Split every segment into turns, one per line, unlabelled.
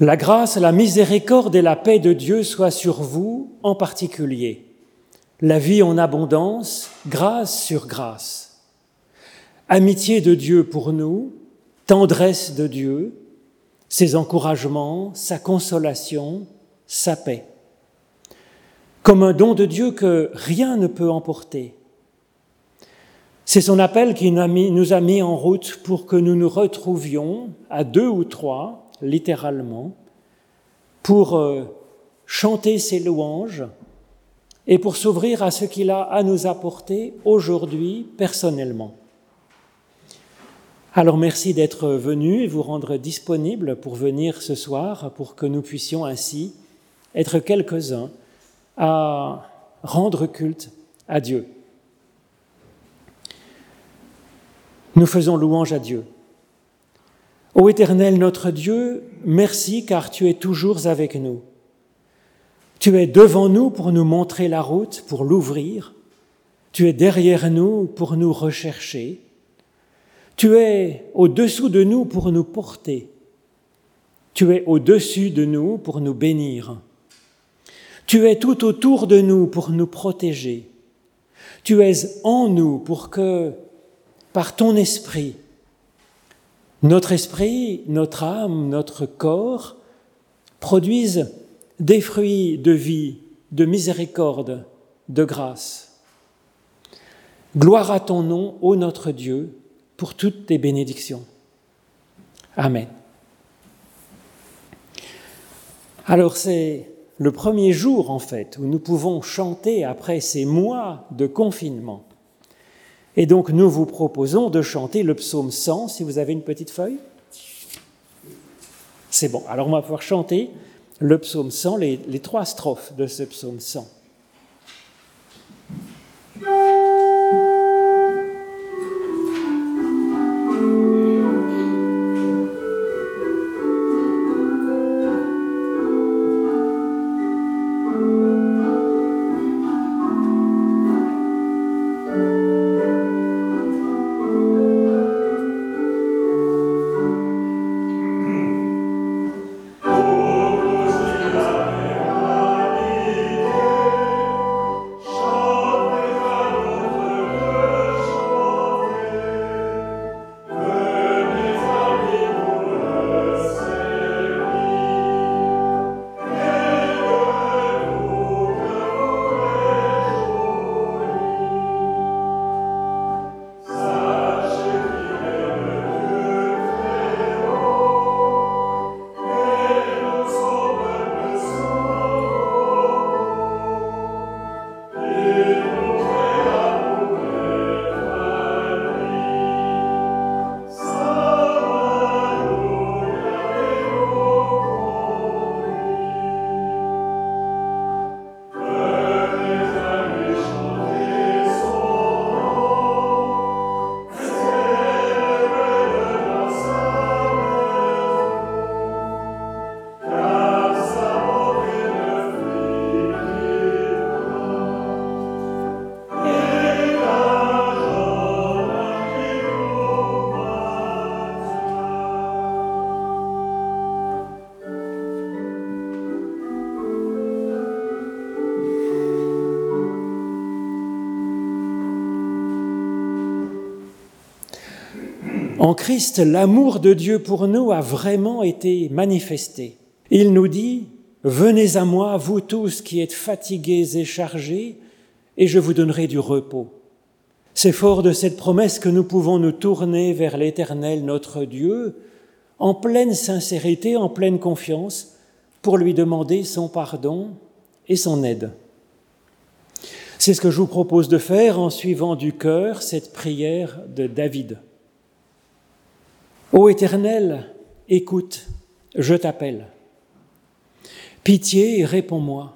La grâce, la miséricorde et la paix de Dieu soient sur vous en particulier. La vie en abondance, grâce sur grâce. Amitié de Dieu pour nous, tendresse de Dieu, ses encouragements, sa consolation, sa paix. Comme un don de Dieu que rien ne peut emporter. C'est son appel qui nous a mis en route pour que nous nous retrouvions à deux ou trois, littéralement, pour euh, chanter ses louanges et pour s'ouvrir à ce qu'il a à nous apporter aujourd'hui personnellement. Alors merci d'être venu et vous rendre disponible pour venir ce soir pour que nous puissions ainsi être quelques-uns à rendre culte à Dieu. Nous faisons louange à Dieu. Ô Éternel notre Dieu, merci car tu es toujours avec nous. Tu es devant nous pour nous montrer la route, pour l'ouvrir. Tu es derrière nous pour nous rechercher. Tu es au-dessous de nous pour nous porter. Tu es au-dessus de nous pour nous bénir. Tu es tout autour de nous pour nous protéger. Tu es en nous pour que, par ton esprit, notre esprit, notre âme, notre corps produisent des fruits de vie, de miséricorde, de grâce. Gloire à ton nom, ô notre Dieu, pour toutes tes bénédictions. Amen. Alors c'est le premier jour en fait où nous pouvons chanter après ces mois de confinement. Et donc nous vous proposons de chanter le psaume 100 si vous avez une petite feuille. C'est bon, alors on va pouvoir chanter le psaume 100, les, trois strophes de ce psaume 100. En Christ, l'amour de Dieu pour nous a vraiment été manifesté. Il nous dit, Venez à moi, vous tous qui êtes fatigués et chargés, et je vous donnerai du repos. C'est fort de cette promesse que nous pouvons nous tourner vers l'Éternel, notre Dieu, en pleine sincérité, en pleine confiance, pour lui demander son pardon et son aide. C'est ce que je vous propose de faire en suivant du cœur cette prière de David. Ô Éternel, écoute, je t'appelle. Pitié, réponds-moi.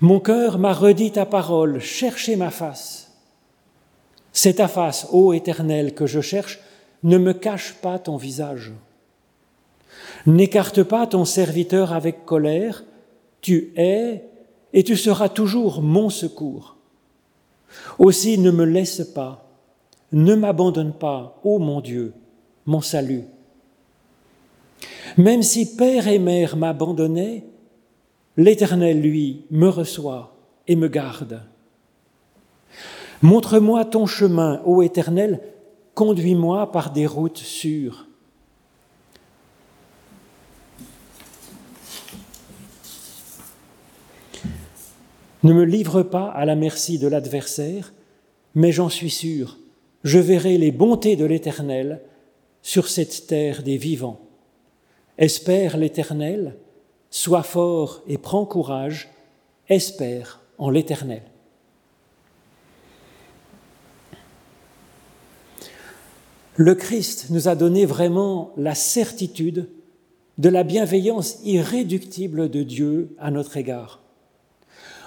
Mon cœur m'a redit ta parole, cherchez ma face. C'est ta face, ô Éternel, que je cherche, ne me cache pas ton visage. N'écarte pas ton serviteur avec colère, tu es et tu seras toujours mon secours. Aussi ne me laisse pas, ne m'abandonne pas, ô mon Dieu, mon salut. Même si père et mère m'abandonnaient, l'Éternel, lui, me reçoit et me garde. Montre-moi ton chemin, ô Éternel, conduis-moi par des routes sûres. Ne me livre pas à la merci de l'adversaire, mais j'en suis sûr, je verrai les bontés de l'Éternel sur cette terre des vivants. Espère l'Éternel, sois fort et prends courage, espère en l'Éternel. Le Christ nous a donné vraiment la certitude de la bienveillance irréductible de Dieu à notre égard.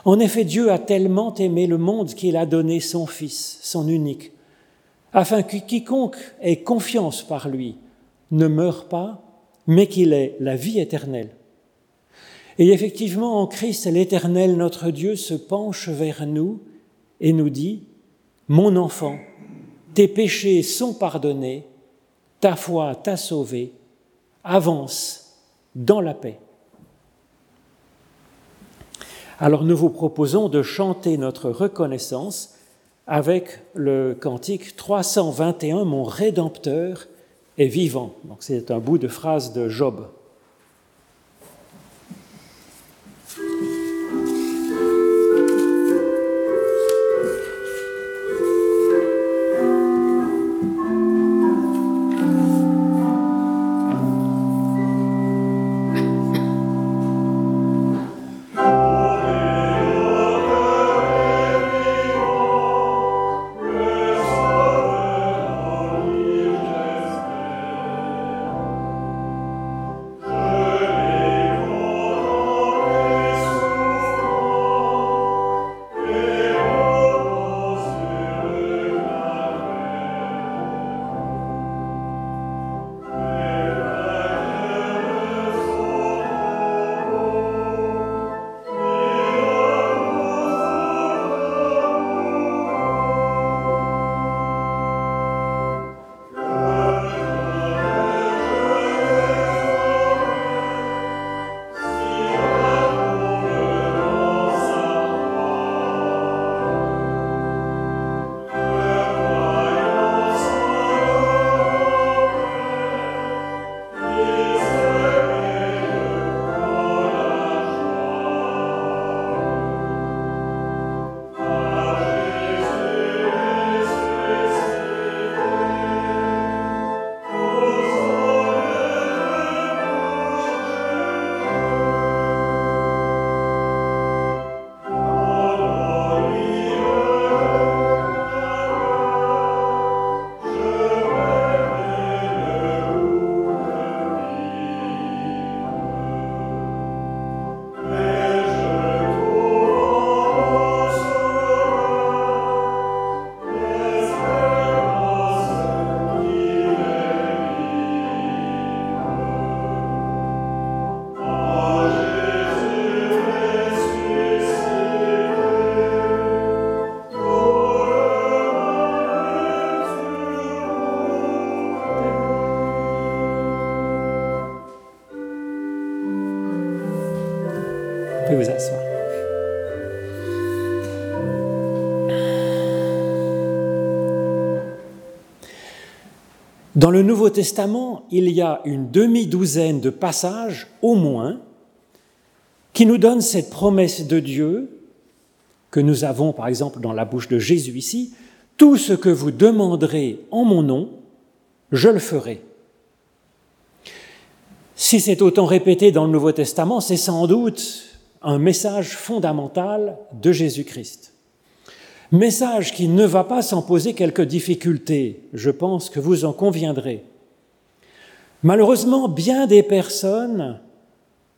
En effet, Dieu a tellement aimé le monde qu'il a donné son Fils, son unique, afin que quiconque ait confiance par lui ne meure pas, mais qu'il ait la vie éternelle. Et effectivement, en Christ, l'Éternel, notre Dieu, se penche vers nous et nous dit, Mon enfant, tes péchés sont pardonnés, ta foi t'a sauvé, avance dans la paix. Alors nous vous proposons de chanter notre reconnaissance avec le cantique 321, Mon Rédempteur est vivant. C'est un bout de phrase de Job. Dans le Nouveau Testament, il y a une demi-douzaine de passages, au moins, qui nous donnent cette promesse de Dieu que nous avons, par exemple, dans la bouche de Jésus ici, Tout ce que vous demanderez en mon nom, je le ferai. Si c'est autant répété dans le Nouveau Testament, c'est sans doute un message fondamental de Jésus-Christ. Message qui ne va pas sans poser quelques difficultés, je pense que vous en conviendrez. Malheureusement, bien des personnes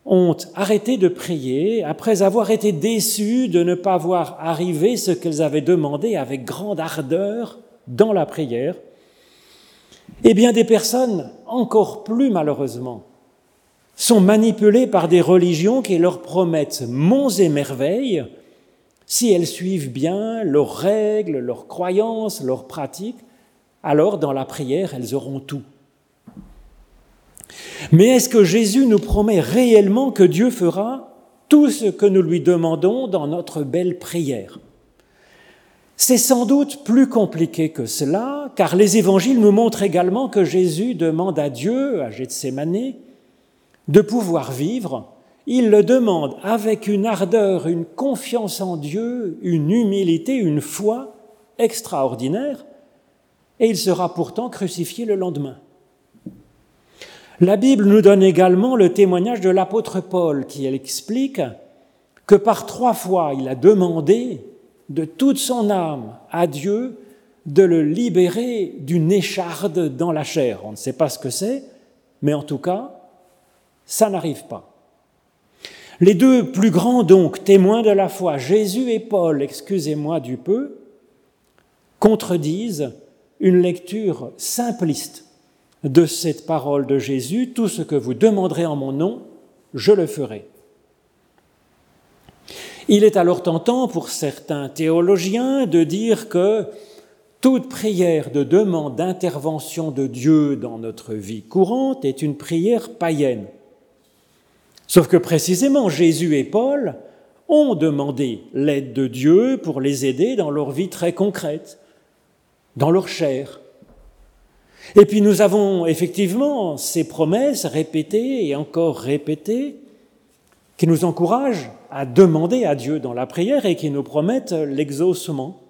ont arrêté de prier après avoir été déçues de ne pas voir arriver ce qu'elles avaient demandé avec grande ardeur dans la prière. Et bien des personnes, encore plus malheureusement, sont manipulées par des religions qui leur promettent monts et merveilles, si elles suivent bien leurs règles, leurs croyances, leurs pratiques, alors dans la prière, elles auront tout. Mais est-ce que Jésus nous promet réellement que Dieu fera tout ce que nous lui demandons dans notre belle prière? C'est sans doute plus compliqué que cela, car les évangiles nous montrent également que Jésus demande à Dieu, à Gethsemane, de pouvoir vivre. Il le demande avec une ardeur, une confiance en Dieu, une humilité, une foi extraordinaire, et il sera pourtant crucifié le lendemain. La Bible nous donne également le témoignage de l'apôtre Paul qui explique que par trois fois il a demandé de toute son âme à Dieu de le libérer d'une écharde dans la chair. On ne sait pas ce que c'est, mais en tout cas, ça n'arrive pas. Les deux plus grands donc témoins de la foi, Jésus et Paul, excusez-moi du peu, contredisent une lecture simpliste de cette parole de Jésus, tout ce que vous demanderez en mon nom, je le ferai. Il est alors tentant pour certains théologiens de dire que toute prière de demande d'intervention de Dieu dans notre vie courante est une prière païenne. Sauf que précisément Jésus et Paul ont demandé l'aide de Dieu pour les aider dans leur vie très concrète, dans leur chair, et puis nous avons effectivement ces promesses répétées et encore répétées qui nous encouragent à demander à Dieu dans la prière et qui nous promettent l'exaucement.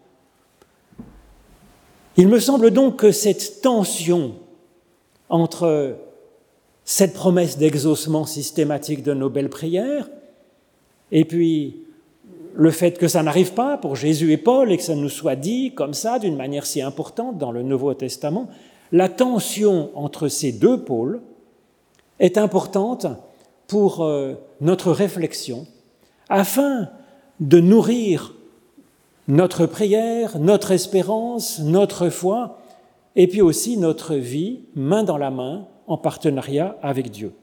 Il me semble donc que cette tension entre cette promesse d'exaucement systématique de nos belles prières et puis le fait que ça n'arrive pas pour Jésus et Paul et que ça nous soit dit comme ça d'une manière si importante dans le Nouveau Testament, la tension entre ces deux pôles est importante pour euh, notre réflexion afin de nourrir notre prière, notre espérance, notre foi, et puis aussi notre vie main dans la main en partenariat avec Dieu.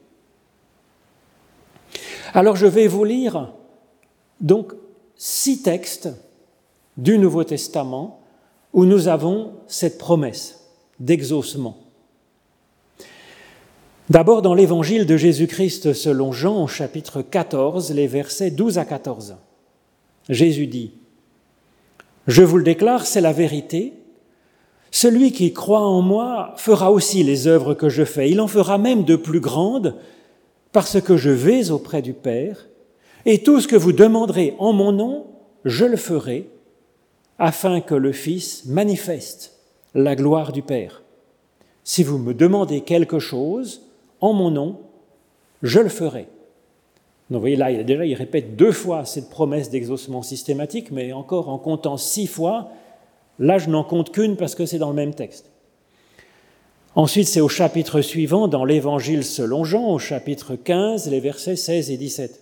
Alors je vais vous lire donc six textes du Nouveau Testament où nous avons cette promesse d'exaucement. D'abord dans l'évangile de Jésus-Christ selon Jean au chapitre 14, les versets 12 à 14. Jésus dit, Je vous le déclare, c'est la vérité. Celui qui croit en moi fera aussi les œuvres que je fais. Il en fera même de plus grandes parce que je vais auprès du Père. Et tout ce que vous demanderez en mon nom, je le ferai afin que le Fils manifeste la gloire du Père. Si vous me demandez quelque chose en mon nom, je le ferai. Donc vous voyez là, il, déjà, il répète deux fois cette promesse d'exaucement systématique, mais encore en comptant six fois, là je n'en compte qu'une parce que c'est dans le même texte. Ensuite, c'est au chapitre suivant, dans l'Évangile selon Jean, au chapitre 15, les versets 16 et 17.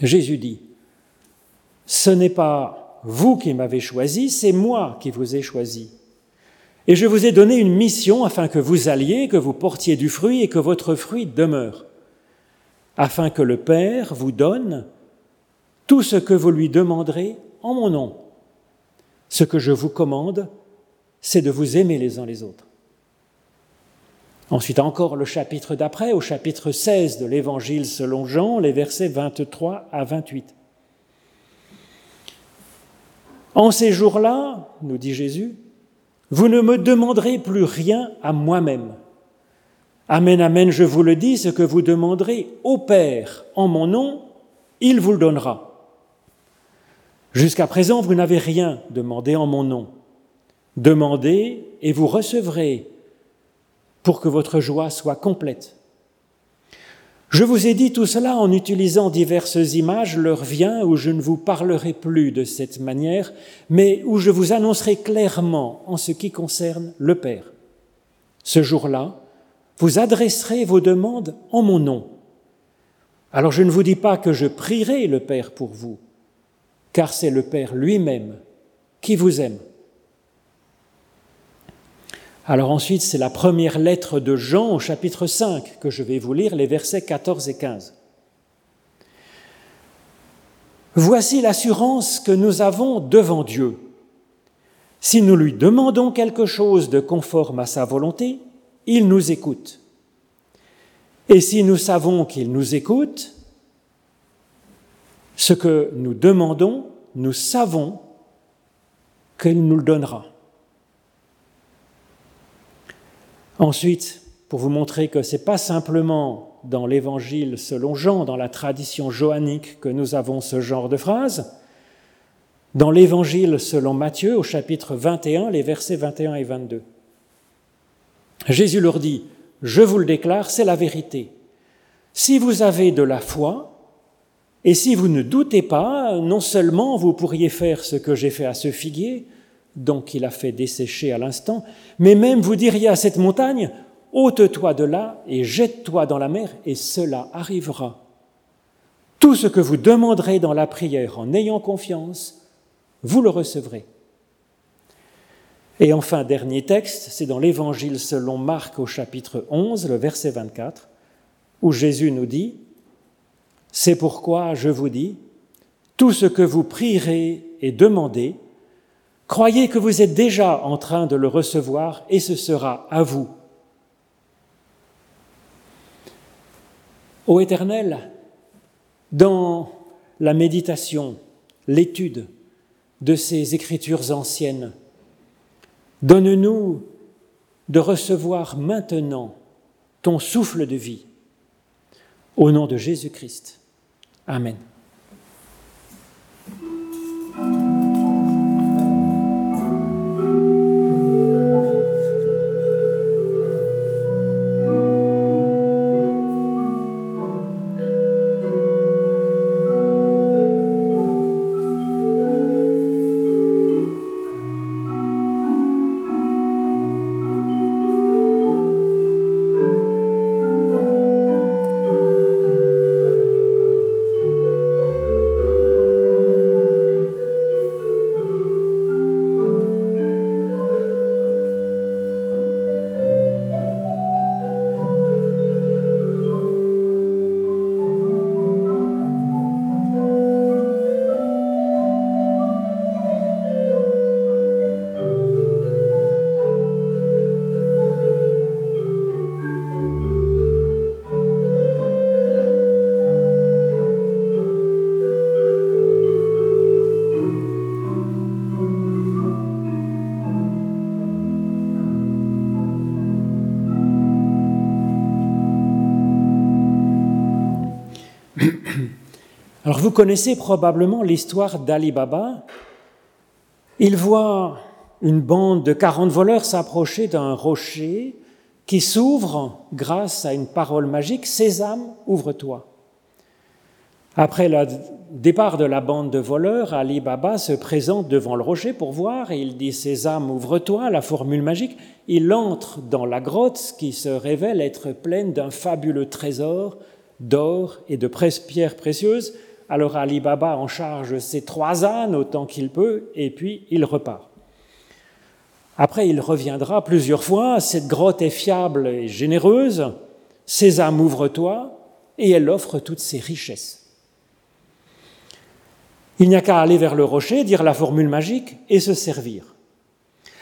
Jésus dit, Ce n'est pas vous qui m'avez choisi, c'est moi qui vous ai choisi. Et je vous ai donné une mission afin que vous alliez, que vous portiez du fruit et que votre fruit demeure, afin que le Père vous donne tout ce que vous lui demanderez en mon nom. Ce que je vous commande, c'est de vous aimer les uns les autres. Ensuite encore le chapitre d'après, au chapitre 16 de l'Évangile selon Jean, les versets 23 à 28. En ces jours-là, nous dit Jésus, vous ne me demanderez plus rien à moi-même. Amen, amen, je vous le dis, ce que vous demanderez au Père en mon nom, il vous le donnera. Jusqu'à présent, vous n'avez rien demandé en mon nom. Demandez et vous recevrez pour que votre joie soit complète. Je vous ai dit tout cela en utilisant diverses images, l'heure vient où je ne vous parlerai plus de cette manière, mais où je vous annoncerai clairement en ce qui concerne le Père. Ce jour-là, vous adresserez vos demandes en mon nom. Alors je ne vous dis pas que je prierai le Père pour vous, car c'est le Père lui-même qui vous aime. Alors ensuite, c'est la première lettre de Jean au chapitre 5 que je vais vous lire, les versets 14 et 15. Voici l'assurance que nous avons devant Dieu. Si nous lui demandons quelque chose de conforme à sa volonté, il nous écoute. Et si nous savons qu'il nous écoute, ce que nous demandons, nous savons qu'il nous le donnera. Ensuite, pour vous montrer que ce n'est pas simplement dans l'évangile selon Jean, dans la tradition johannique, que nous avons ce genre de phrase, dans l'évangile selon Matthieu, au chapitre 21, les versets 21 et 22. Jésus leur dit, je vous le déclare, c'est la vérité. Si vous avez de la foi, et si vous ne doutez pas, non seulement vous pourriez faire ce que j'ai fait à ce figuier, donc il a fait dessécher à l'instant, mais même vous diriez à cette montagne, ôte-toi de là et jette-toi dans la mer, et cela arrivera. Tout ce que vous demanderez dans la prière en ayant confiance, vous le recevrez. Et enfin, dernier texte, c'est dans l'Évangile selon Marc au chapitre 11, le verset 24, où Jésus nous dit, C'est pourquoi je vous dis, tout ce que vous prierez et demandez, croyez que vous êtes déjà en train de le recevoir et ce sera à vous. Ô Éternel, dans la méditation, l'étude de ces écritures anciennes, Donne-nous de recevoir maintenant ton souffle de vie. Au nom de Jésus-Christ. Amen. Vous connaissez probablement l'histoire d'Ali Baba. Il voit une bande de 40 voleurs s'approcher d'un rocher qui s'ouvre grâce à une parole magique, Sésame, ouvre-toi. Après le départ de la bande de voleurs, Ali Baba se présente devant le rocher pour voir et il dit Sésame, ouvre-toi, la formule magique. Il entre dans la grotte qui se révèle être pleine d'un fabuleux trésor d'or et de pierres précieuses. Alors Ali Baba en charge ses trois ânes autant qu'il peut et puis il repart. Après, il reviendra plusieurs fois. Cette grotte est fiable et généreuse. Sésame, ouvre-toi. Et elle offre toutes ses richesses. Il n'y a qu'à aller vers le rocher, dire la formule magique et se servir.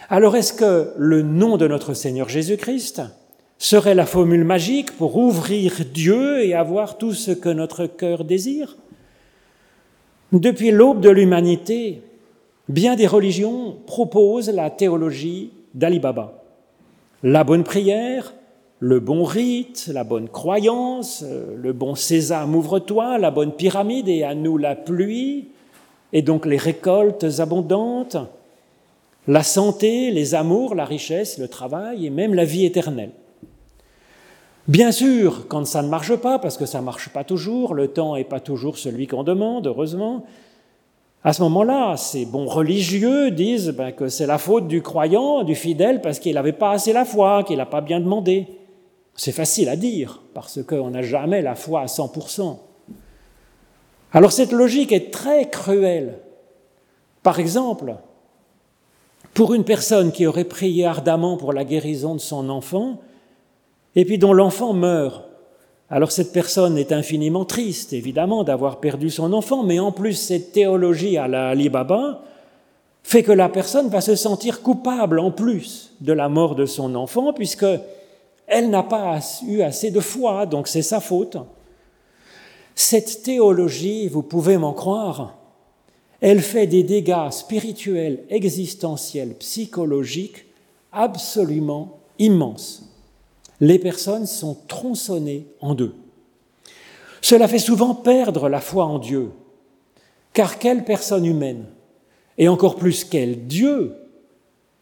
Alors est-ce que le nom de notre Seigneur Jésus-Christ serait la formule magique pour ouvrir Dieu et avoir tout ce que notre cœur désire? Depuis l'aube de l'humanité, bien des religions proposent la théologie d'Ali Baba. La bonne prière, le bon rite, la bonne croyance, le bon sésame ouvre-toi, la bonne pyramide et à nous la pluie, et donc les récoltes abondantes, la santé, les amours, la richesse, le travail et même la vie éternelle. Bien sûr, quand ça ne marche pas, parce que ça ne marche pas toujours, le temps n'est pas toujours celui qu'on demande, heureusement, à ce moment-là, ces bons religieux disent ben, que c'est la faute du croyant, du fidèle, parce qu'il n'avait pas assez la foi, qu'il n'a pas bien demandé. C'est facile à dire, parce qu'on n'a jamais la foi à 100%. Alors cette logique est très cruelle. Par exemple, pour une personne qui aurait prié ardemment pour la guérison de son enfant, et puis dont l'enfant meurt. Alors cette personne est infiniment triste, évidemment, d'avoir perdu son enfant, mais en plus cette théologie à la Ali Baba fait que la personne va se sentir coupable en plus de la mort de son enfant, puisque Elle n'a pas eu assez de foi, donc c'est sa faute. Cette théologie, vous pouvez m'en croire, elle fait des dégâts spirituels, existentiels, psychologiques absolument immenses. Les personnes sont tronçonnées en deux. Cela fait souvent perdre la foi en Dieu, car quelle personne humaine, et encore plus quel Dieu,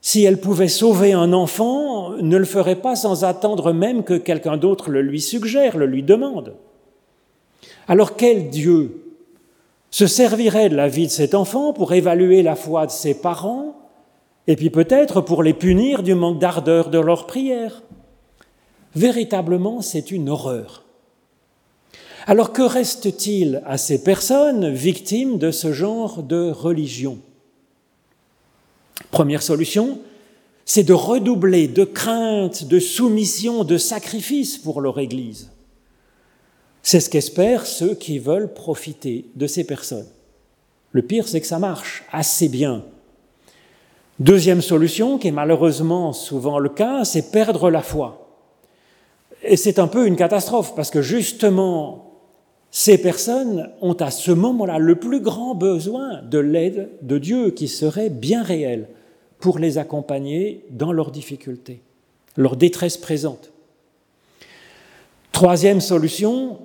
si elle pouvait sauver un enfant, ne le ferait pas sans attendre même que quelqu'un d'autre le lui suggère, le lui demande. Alors quel Dieu se servirait de la vie de cet enfant pour évaluer la foi de ses parents et puis peut-être pour les punir du manque d'ardeur de leur prière? Véritablement, c'est une horreur. Alors que reste-t-il à ces personnes victimes de ce genre de religion? Première solution, c'est de redoubler de crainte, de soumission, de sacrifice pour leur Église. C'est ce qu'espèrent ceux qui veulent profiter de ces personnes. Le pire, c'est que ça marche assez bien. Deuxième solution, qui est malheureusement souvent le cas, c'est perdre la foi. Et c'est un peu une catastrophe, parce que justement, ces personnes ont à ce moment-là le plus grand besoin de l'aide de Dieu qui serait bien réelle pour les accompagner dans leurs difficultés, leur détresse présente. Troisième solution,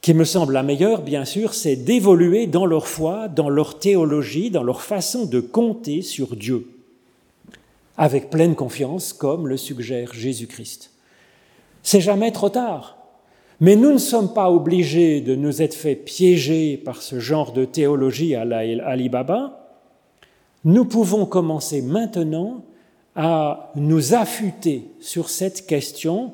qui me semble la meilleure, bien sûr, c'est d'évoluer dans leur foi, dans leur théologie, dans leur façon de compter sur Dieu, avec pleine confiance, comme le suggère Jésus-Christ. C'est jamais trop tard, mais nous ne sommes pas obligés de nous être fait piéger par ce genre de théologie à Alibaba. Nous pouvons commencer maintenant à nous affûter sur cette question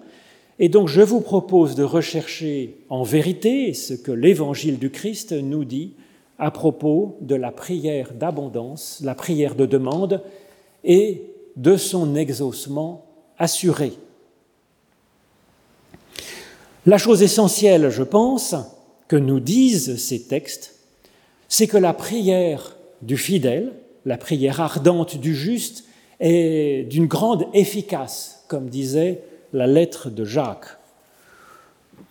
et donc je vous propose de rechercher en vérité ce que l'évangile du Christ nous dit à propos de la prière d'abondance, la prière de demande et de son exaucement assuré. La chose essentielle, je pense, que nous disent ces textes, c'est que la prière du fidèle, la prière ardente du juste, est d'une grande efficace, comme disait la lettre de Jacques.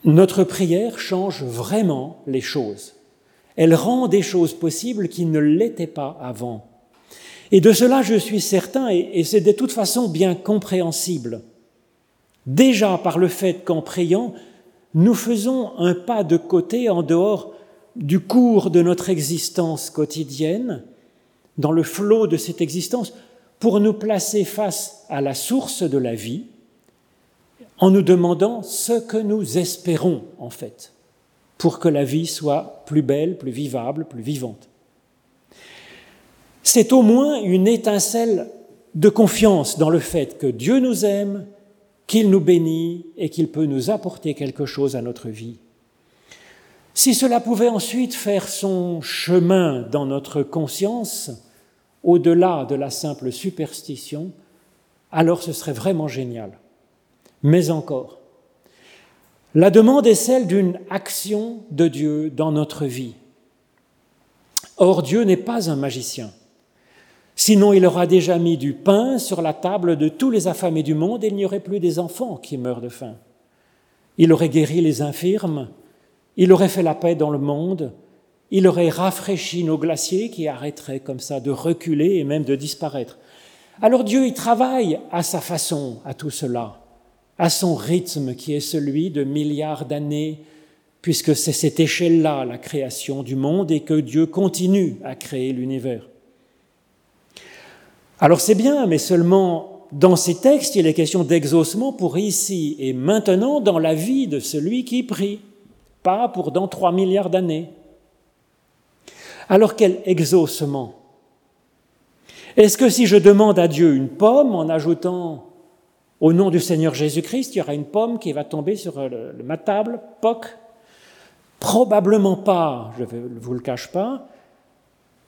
Notre prière change vraiment les choses. Elle rend des choses possibles qui ne l'étaient pas avant. Et de cela, je suis certain, et c'est de toute façon bien compréhensible. Déjà par le fait qu'en priant, nous faisons un pas de côté en dehors du cours de notre existence quotidienne, dans le flot de cette existence, pour nous placer face à la source de la vie, en nous demandant ce que nous espérons en fait, pour que la vie soit plus belle, plus vivable, plus vivante. C'est au moins une étincelle de confiance dans le fait que Dieu nous aime, qu'il nous bénit et qu'il peut nous apporter quelque chose à notre vie. Si cela pouvait ensuite faire son chemin dans notre conscience, au-delà de la simple superstition, alors ce serait vraiment génial mais encore. La demande est celle d'une action de Dieu dans notre vie. Or, Dieu n'est pas un magicien. Sinon, il aura déjà mis du pain sur la table de tous les affamés du monde et il n'y aurait plus des enfants qui meurent de faim. Il aurait guéri les infirmes, il aurait fait la paix dans le monde, il aurait rafraîchi nos glaciers qui arrêteraient comme ça de reculer et même de disparaître. Alors Dieu y travaille à sa façon à tout cela à son rythme qui est celui de milliards d'années, puisque c'est cette échelle-là, la création du monde, et que Dieu continue à créer l'univers. Alors c'est bien, mais seulement dans ces textes, il est question d'exaucement pour ici et maintenant dans la vie de celui qui prie, pas pour dans trois milliards d'années. Alors quel exaucement Est-ce que si je demande à Dieu une pomme en ajoutant au nom du Seigneur Jésus-Christ, il y aura une pomme qui va tomber sur ma table, poc? Probablement pas, je ne vous le cache pas.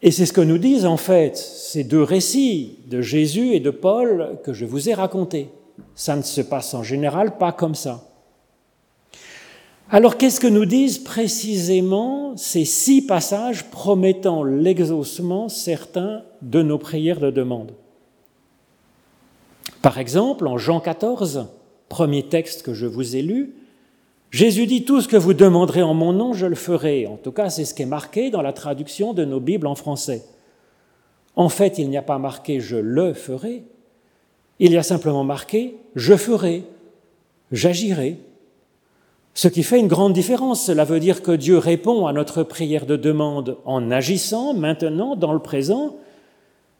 Et c'est ce que nous disent en fait ces deux récits de Jésus et de Paul que je vous ai racontés. Ça ne se passe en général pas comme ça. Alors qu'est-ce que nous disent précisément ces six passages promettant l'exaucement certain de nos prières de demande? Par exemple, en Jean 14, premier texte que je vous ai lu, Jésus dit Tout ce que vous demanderez en mon nom, je le ferai. En tout cas, c'est ce qui est marqué dans la traduction de nos Bibles en français. En fait, il n'y a pas marqué Je le ferai, il y a simplement marqué Je ferai, j'agirai. Ce qui fait une grande différence. Cela veut dire que Dieu répond à notre prière de demande en agissant maintenant, dans le présent,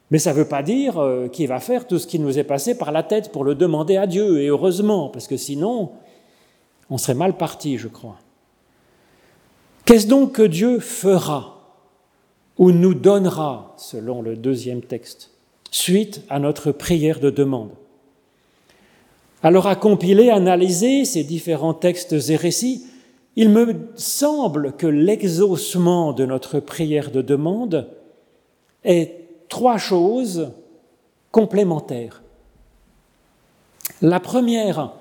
mais ça ne veut pas dire euh, qu'il va faire tout ce qui nous est passé par la tête pour le demander à Dieu, et heureusement, parce que sinon, on serait mal parti, je crois. Qu'est-ce donc que Dieu fera ou nous donnera, selon le deuxième texte, suite à notre prière de demande? Alors à compiler, analyser ces différents textes et récits, il me semble que l'exaucement de notre prière de demande est trois choses complémentaires. La première,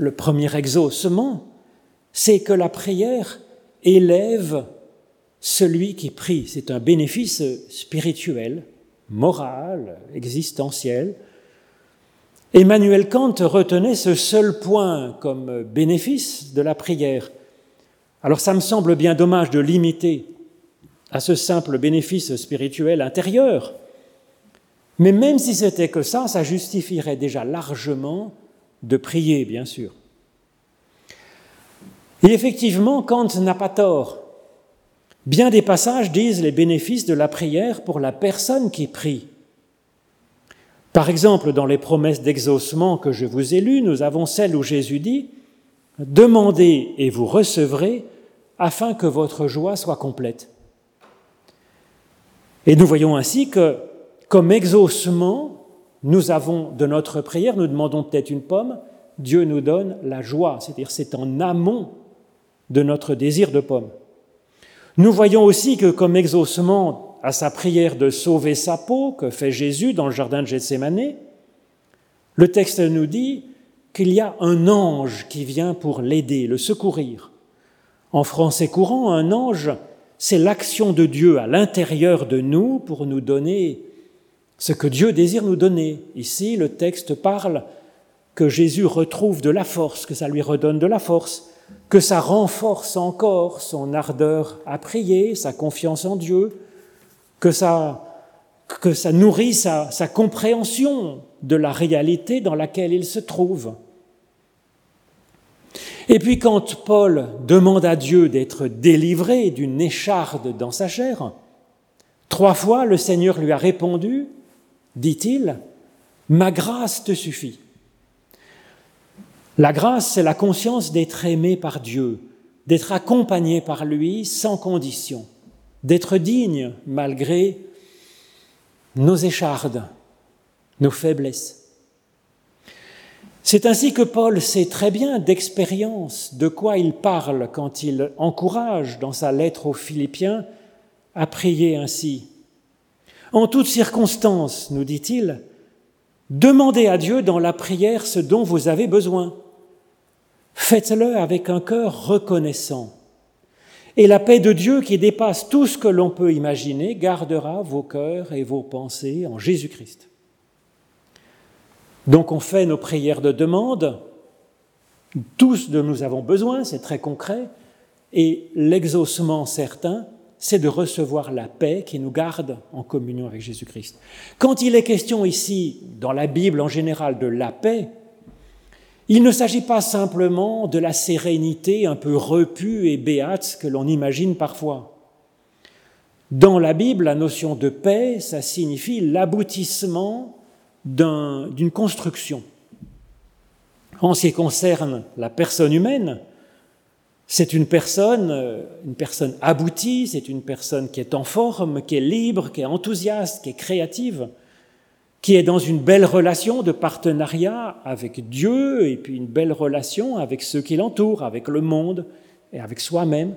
le premier exaucement, c'est que la prière élève celui qui prie. C'est un bénéfice spirituel, moral, existentiel. Emmanuel Kant retenait ce seul point comme bénéfice de la prière. Alors ça me semble bien dommage de limiter à ce simple bénéfice spirituel intérieur. Mais même si c'était que ça, ça justifierait déjà largement de prier, bien sûr. Et effectivement, Kant n'a pas tort. Bien des passages disent les bénéfices de la prière pour la personne qui prie. Par exemple, dans les promesses d'exaucement que je vous ai lues, nous avons celle où Jésus dit Demandez et vous recevrez afin que votre joie soit complète. Et nous voyons ainsi que, comme exaucement, nous avons de notre prière, nous demandons peut-être une pomme, Dieu nous donne la joie, c'est-à-dire c'est en amont de notre désir de pomme. Nous voyons aussi que comme exaucement à sa prière de sauver sa peau que fait Jésus dans le jardin de Gethsemane, le texte nous dit qu'il y a un ange qui vient pour l'aider, le secourir. En français courant, un ange, c'est l'action de Dieu à l'intérieur de nous pour nous donner ce que Dieu désire nous donner. Ici, le texte parle que Jésus retrouve de la force, que ça lui redonne de la force, que ça renforce encore son ardeur à prier, sa confiance en Dieu, que ça, que ça nourrit sa, sa compréhension de la réalité dans laquelle il se trouve. Et puis quand Paul demande à Dieu d'être délivré d'une écharde dans sa chair, trois fois le Seigneur lui a répondu, dit-il, Ma grâce te suffit. La grâce, c'est la conscience d'être aimé par Dieu, d'être accompagné par lui sans condition, d'être digne malgré nos échardes, nos faiblesses. C'est ainsi que Paul sait très bien d'expérience de quoi il parle quand il encourage dans sa lettre aux Philippiens à prier ainsi. En toutes circonstances, nous dit-il, demandez à Dieu dans la prière ce dont vous avez besoin. Faites-le avec un cœur reconnaissant. Et la paix de Dieu qui dépasse tout ce que l'on peut imaginer gardera vos cœurs et vos pensées en Jésus-Christ. Donc on fait nos prières de demande, tous de nous avons besoin, c'est très concret, et l'exaucement certain, c'est de recevoir la paix qui nous garde en communion avec Jésus-Christ. Quand il est question ici, dans la Bible en général, de la paix, il ne s'agit pas simplement de la sérénité un peu repue et béate que l'on imagine parfois. Dans la Bible, la notion de paix, ça signifie l'aboutissement d'une construction. En ce qui concerne la personne humaine, c'est une personne, euh, une personne aboutie, c'est une personne qui est en forme, qui est libre, qui est enthousiaste, qui est créative, qui est dans une belle relation de partenariat avec Dieu et puis une belle relation avec ceux qui l'entourent, avec le monde et avec soi-même.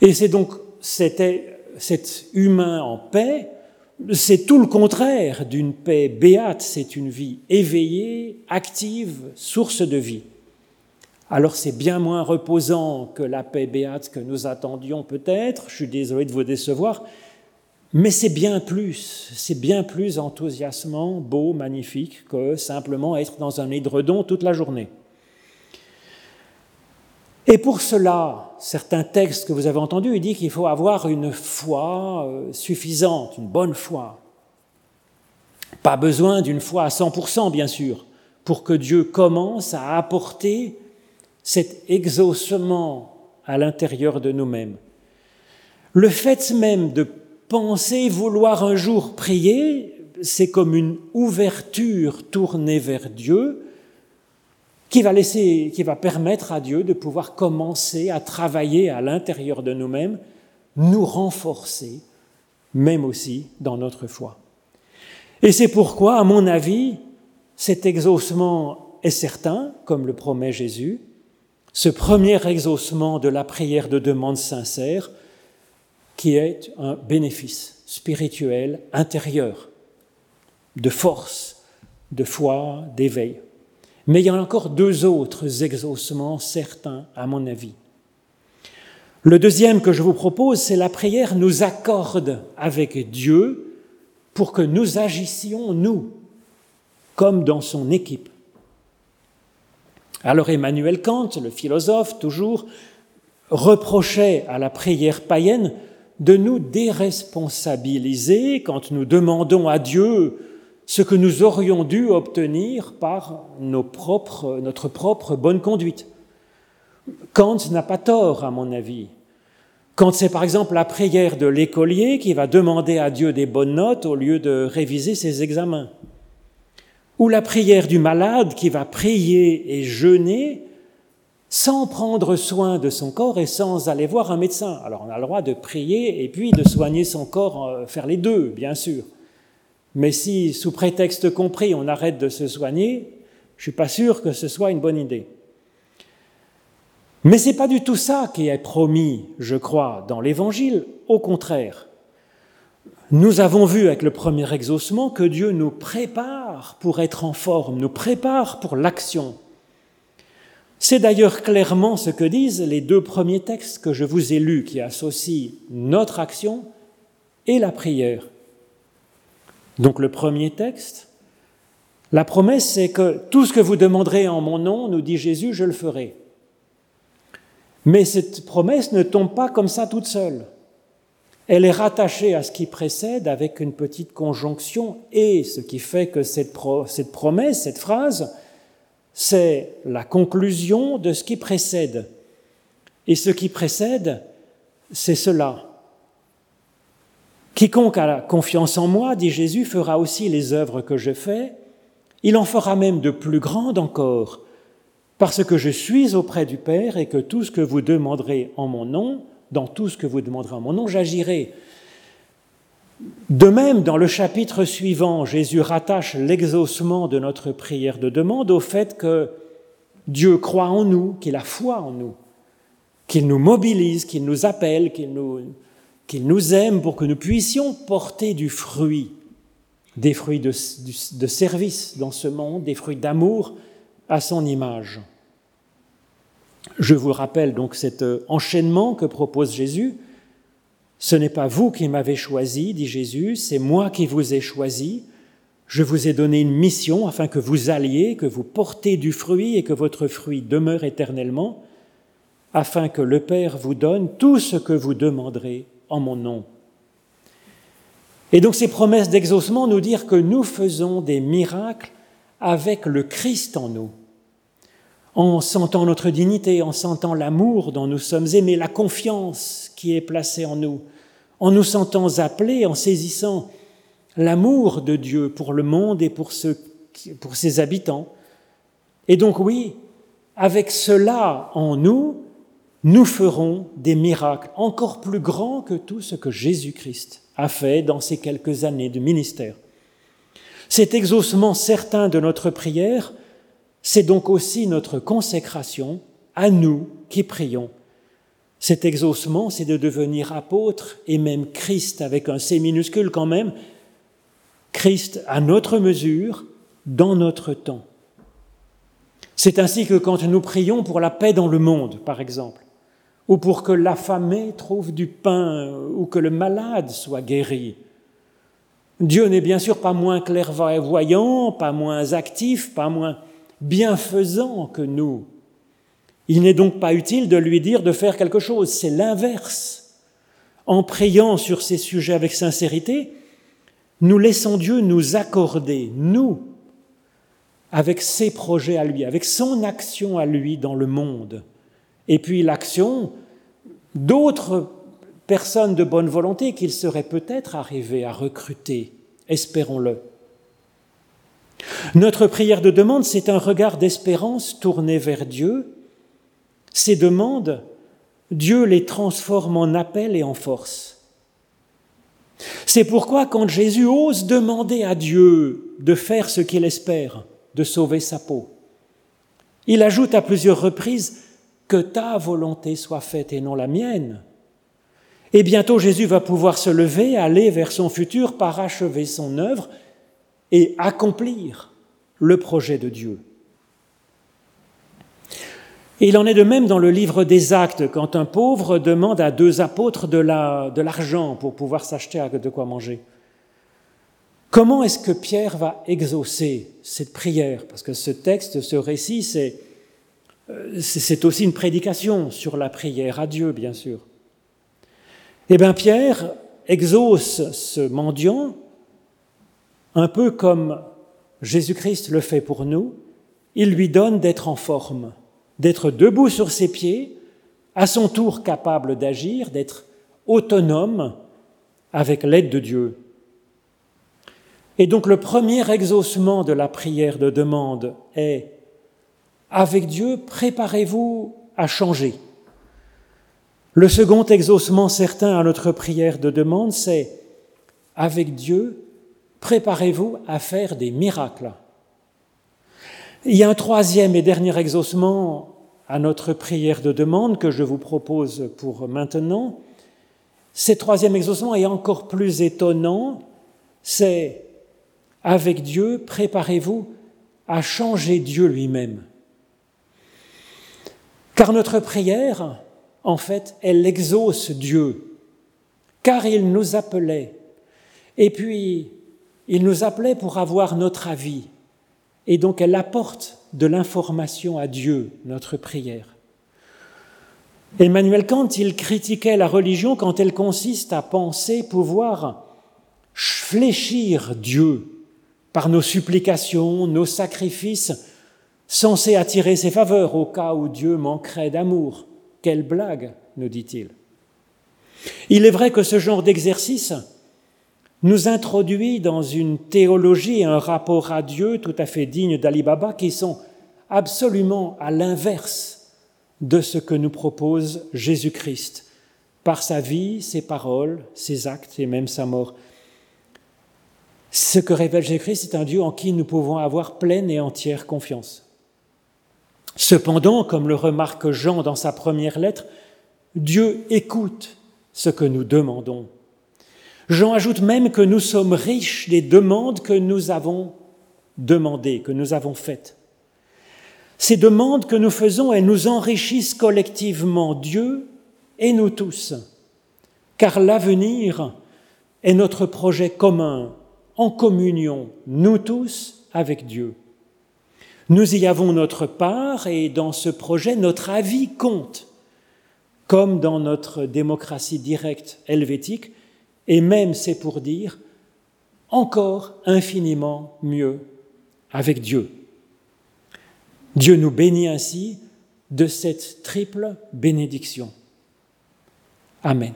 Et c'est donc cet, cet humain en paix c'est tout le contraire d'une paix béate, c'est une vie éveillée, active, source de vie. Alors c'est bien moins reposant que la paix béate que nous attendions peut-être, je suis désolé de vous décevoir, Mais c'est bien plus, c'est bien plus enthousiasmant, beau, magnifique que simplement être dans un édredon toute la journée. Et pour cela, certains textes que vous avez entendus, il dit qu'il faut avoir une foi euh, suffisante, une bonne foi. Pas besoin d'une foi à 100%, bien sûr, pour que Dieu commence à apporter cet exaucement à l'intérieur de nous-mêmes. Le fait même de penser vouloir un jour prier, c'est comme une ouverture tournée vers Dieu qui va laisser, qui va permettre à Dieu de pouvoir commencer à travailler à l'intérieur de nous-mêmes, nous renforcer, même aussi dans notre foi. Et c'est pourquoi, à mon avis, cet exaucement est certain, comme le promet Jésus, ce premier exaucement de la prière de demande sincère, qui est un bénéfice spirituel intérieur, de force, de foi, d'éveil. Mais il y a encore deux autres exaucements certains, à mon avis. Le deuxième que je vous propose, c'est la prière nous accorde avec Dieu pour que nous agissions, nous, comme dans son équipe. Alors Emmanuel Kant, le philosophe, toujours, reprochait à la prière païenne de nous déresponsabiliser quand nous demandons à Dieu ce que nous aurions dû obtenir par notre propre bonne conduite. Kant n'a pas tort, à mon avis. Quand c'est par exemple la prière de l'écolier qui va demander à Dieu des bonnes notes au lieu de réviser ses examens. Ou la prière du malade qui va prier et jeûner sans prendre soin de son corps et sans aller voir un médecin. Alors on a le droit de prier et puis de soigner son corps, euh, faire les deux, bien sûr. Mais si, sous prétexte compris, on arrête de se soigner, je ne suis pas sûr que ce soit une bonne idée. Mais ce n'est pas du tout ça qui est promis, je crois, dans l'Évangile. Au contraire, nous avons vu avec le premier exaucement que Dieu nous prépare pour être en forme, nous prépare pour l'action. C'est d'ailleurs clairement ce que disent les deux premiers textes que je vous ai lus qui associent notre action et la prière. Donc le premier texte, la promesse c'est que tout ce que vous demanderez en mon nom, nous dit Jésus, je le ferai. Mais cette promesse ne tombe pas comme ça toute seule. Elle est rattachée à ce qui précède avec une petite conjonction et ce qui fait que cette, promesse, cette phrase, c'est la conclusion de ce qui précède. Et ce qui précède, c'est cela. Quiconque a confiance en moi, dit Jésus, fera aussi les œuvres que je fais, il en fera même de plus grandes encore, parce que je suis auprès du Père et que tout ce que vous demanderez en mon nom, dans tout ce que vous demanderez en mon nom, j'agirai. De même, dans le chapitre suivant, Jésus rattache l'exaucement de notre prière de demande au fait que Dieu croit en nous, qu'il a foi en nous, qu'il nous mobilise, qu'il nous appelle, qu'il nous, aime pour que nous puissions porter du fruit, des fruits de service dans ce monde, des fruits d'amour à son image. Je vous rappelle donc cet enchaînement que propose Jésus ce n'est pas vous qui m'avez choisi, dit Jésus, c'est moi qui vous ai choisi. Je vous ai donné une mission afin que vous alliez, que vous portez du fruit et que votre fruit demeure éternellement, afin que le Père vous donne tout ce que vous demanderez en mon nom. Et donc ces promesses d'exaucement nous disent que nous faisons des miracles avec le Christ en nous, en sentant notre dignité, en sentant l'amour dont nous sommes aimés, la confiance qui est placée en nous, en nous sentant appelés, en saisissant l'amour de Dieu pour le monde et pour, ses habitants. Et donc oui, avec cela en nous, nous ferons des miracles encore plus grands que tout ce que Jésus-Christ a fait dans ces quelques années de ministère. Cet exaucement certain de notre prière, c'est donc aussi notre consécration à nous qui prions cet exaucement, c'est de devenir apôtre et même Christ avec un C minuscule quand même, Christ à notre mesure, dans notre temps. C'est ainsi que quand nous prions pour la paix dans le monde, par exemple, ou pour que l'affamé trouve du pain, ou que le malade soit guéri, Dieu n'est bien sûr pas moins clairvoyant, pas moins actif, pas moins bienfaisant que nous. Il n'est donc pas utile de lui dire de faire quelque chose, c'est l'inverse. En priant sur ces sujets avec sincérité, nous laissons Dieu nous accorder, nous, avec ses projets à lui, avec son action à lui dans le monde, et puis l'action d'autres personnes de bonne volonté qu'il serait peut-être arrivé à recruter, espérons-le. Notre prière de demande, c'est un regard d'espérance tourné vers Dieu. Ces demandes, Dieu les transforme en appel et en force. C'est pourquoi quand Jésus ose demander à Dieu de faire ce qu'il espère, de sauver sa peau, il ajoute à plusieurs reprises que ta volonté soit faite et non la mienne. Et bientôt Jésus va pouvoir se lever, aller vers son futur, parachever son œuvre et accomplir le projet de Dieu. il en est de même dans le livre des actes, quand un pauvre demande à deux apôtres de l'argent pour pouvoir s'acheter de quoi manger. Comment est-ce que Pierre va exaucer cette prière? Parce que ce texte, ce récit, euh, c'est aussi une prédication sur la prière à Dieu, bien sûr. Eh bien, Pierre exauce ce mendiant un peu comme Jésus-Christ le fait pour nous. Il lui donne d'être en forme, d'être debout sur ses pieds, à son tour capable d'agir, d'être autonome avec l'aide de Dieu. Et donc le premier exaucement de la prière de demande est avec Dieu, préparez-vous à changer. Le second exaucement certain à notre prière de demande, c'est avec Dieu, préparez-vous à faire des miracles. Il y a un troisième et dernier exaucement à notre prière de demande que je vous propose pour maintenant. Ce troisième exaucement est encore plus étonnant, c'est avec Dieu, préparez-vous à changer Dieu lui-même. Car notre prière, en fait, elle exauce Dieu, car il nous appelait. Et puis, il nous appelait pour avoir notre avis. Et donc, elle apporte de l'information à Dieu, notre prière. Emmanuel Kant, il critiquait la religion quand elle consiste à penser pouvoir fléchir Dieu par nos supplications, nos sacrifices, censés attirer ses faveurs au cas où Dieu manquerait d'amour. Quelle blague, nous dit-il. Il est vrai que ce genre d'exercice nous introduit dans une théologie et un rapport à Dieu tout à fait digne d'Ali Baba qui sont absolument à l'inverse de ce que nous propose Jésus-Christ par sa vie, ses paroles, ses actes et même sa mort. Ce que révèle Jésus-Christ, c'est un Dieu en qui nous pouvons avoir pleine et entière confiance. Cependant, comme le remarque Jean dans sa première lettre, Dieu écoute ce que nous demandons. Jean ajoute même que nous sommes riches des demandes que nous avons demandées, que nous avons faites. Ces demandes que nous faisons, elles nous enrichissent collectivement, Dieu et nous tous, car l'avenir est notre projet commun, en communion, nous tous, avec Dieu. Nous y avons notre part et dans ce projet, notre avis compte, comme dans notre démocratie directe helvétique, et même, c'est pour dire, encore infiniment mieux avec Dieu. Dieu nous bénit ainsi de cette triple bénédiction. Amen.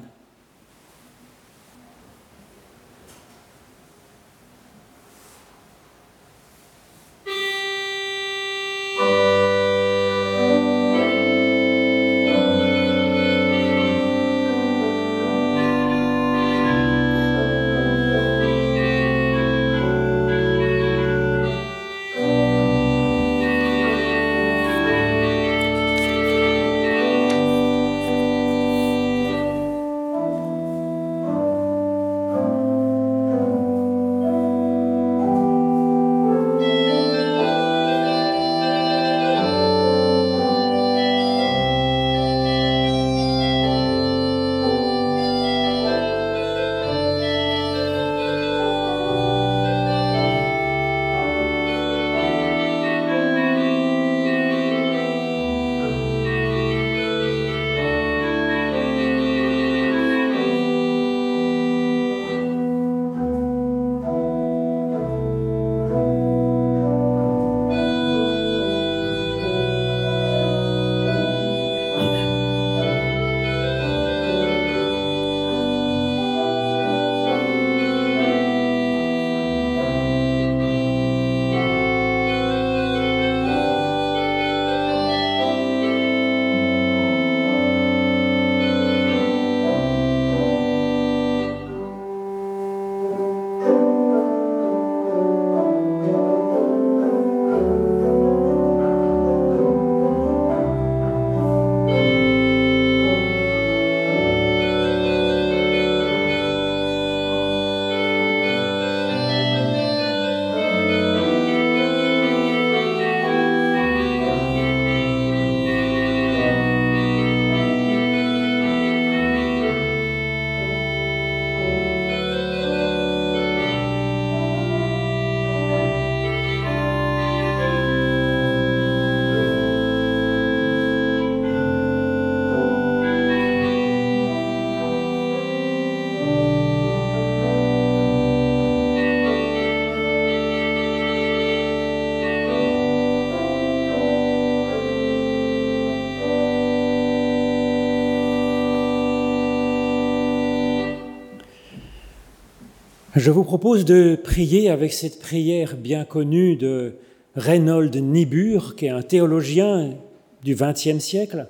Je vous propose de prier avec cette prière bien connue de Reynold Niebuhr, qui est un théologien du XXe siècle.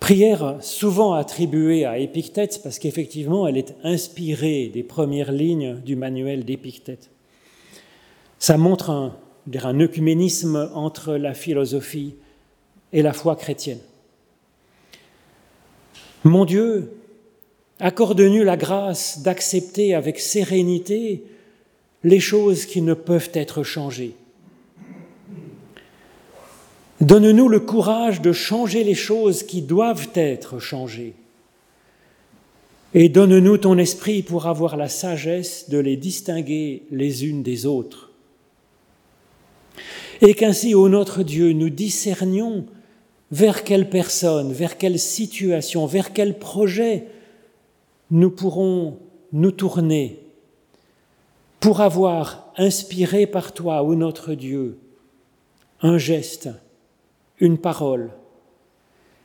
Prière souvent attribuée à Épictète parce qu'effectivement elle est inspirée des premières lignes du manuel d'Épictète. Ça montre un, un œcuménisme entre la philosophie et la foi chrétienne. Mon Dieu, accorde-nous la grâce d'accepter avec sérénité les choses qui ne peuvent être changées. Donne-nous le courage de changer les choses qui doivent être changées. Et donne-nous ton esprit pour avoir la sagesse de les distinguer les unes des autres. Et qu'ainsi, ô notre Dieu, nous discernions vers quelle personne, vers quelle situation, vers quel projet nous pourrons nous tourner pour avoir inspiré par toi, ô notre Dieu, un geste, une parole,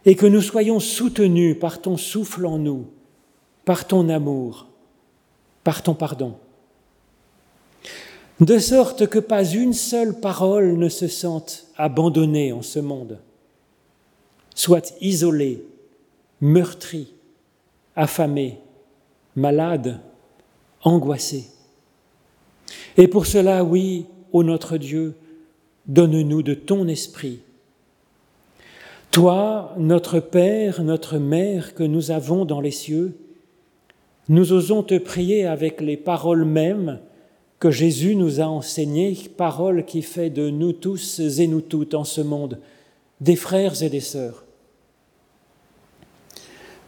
et que nous soyons soutenus par ton souffle en nous, par ton amour, par ton pardon. De sorte que pas une seule parole ne se sente abandonnée en ce monde, soit isolée, meurtrie, affamée, malade, angoissée. Et pour cela, oui, ô notre Dieu, donne-nous de ton esprit toi, notre Père, notre Mère que nous avons dans les cieux, nous osons te prier avec les paroles mêmes que Jésus nous a enseignées, paroles qui fait de nous tous et nous toutes en ce monde des frères et des sœurs.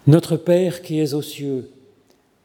Notre Père qui es aux cieux,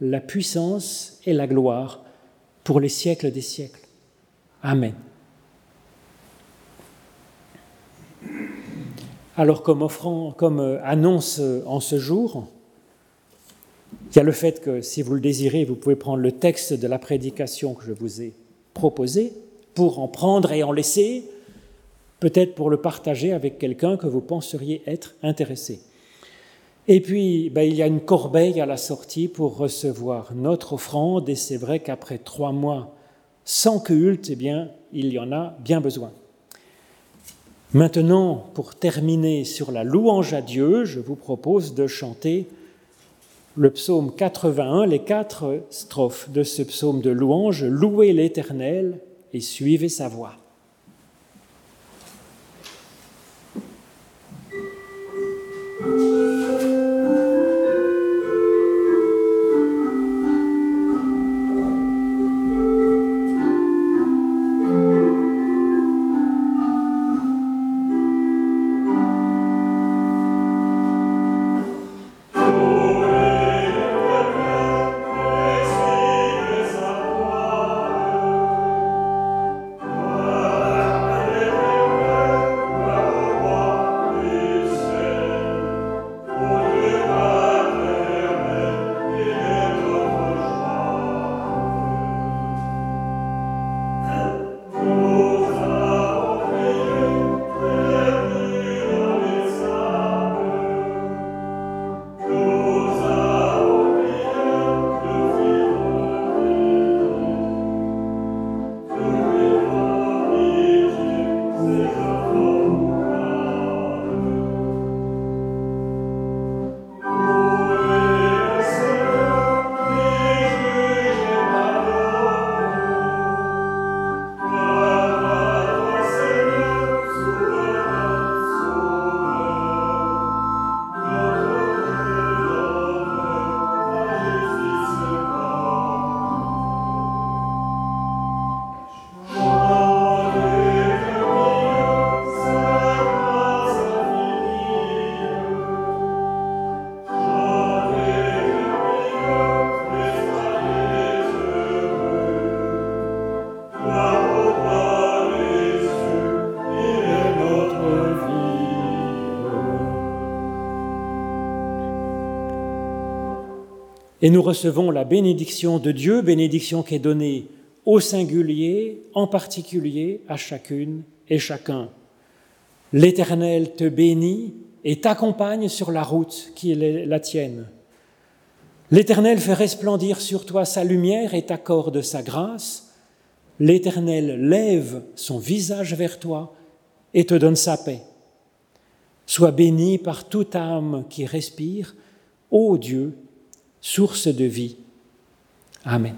la puissance et la gloire pour les siècles des siècles. Amen. Alors comme, offrant, comme euh, annonce euh, en ce jour, il y a le fait que si vous le désirez, vous pouvez prendre le texte de la prédication que je vous ai proposé pour en prendre et en laisser, peut-être pour le partager avec quelqu'un que vous penseriez être intéressé. Et puis, ben, il y a une corbeille à la sortie pour recevoir notre offrande, et c'est vrai qu'après trois mois sans culte, eh bien, il y en a bien besoin. Maintenant, pour terminer sur la louange à Dieu, je vous propose de chanter le psaume 81, les quatre strophes de ce psaume de louange, Louez l'Éternel et suivez sa voix. Et nous recevons la bénédiction de Dieu, bénédiction qui est donnée au singulier, en particulier à chacune et chacun. L'Éternel te bénit et t'accompagne sur la route qui est la tienne. L'Éternel fait resplendir sur toi sa lumière et t'accorde sa grâce. L'Éternel lève son visage vers toi et te donne sa paix. Sois béni par toute âme qui respire, ô Dieu, source de vie. Amen.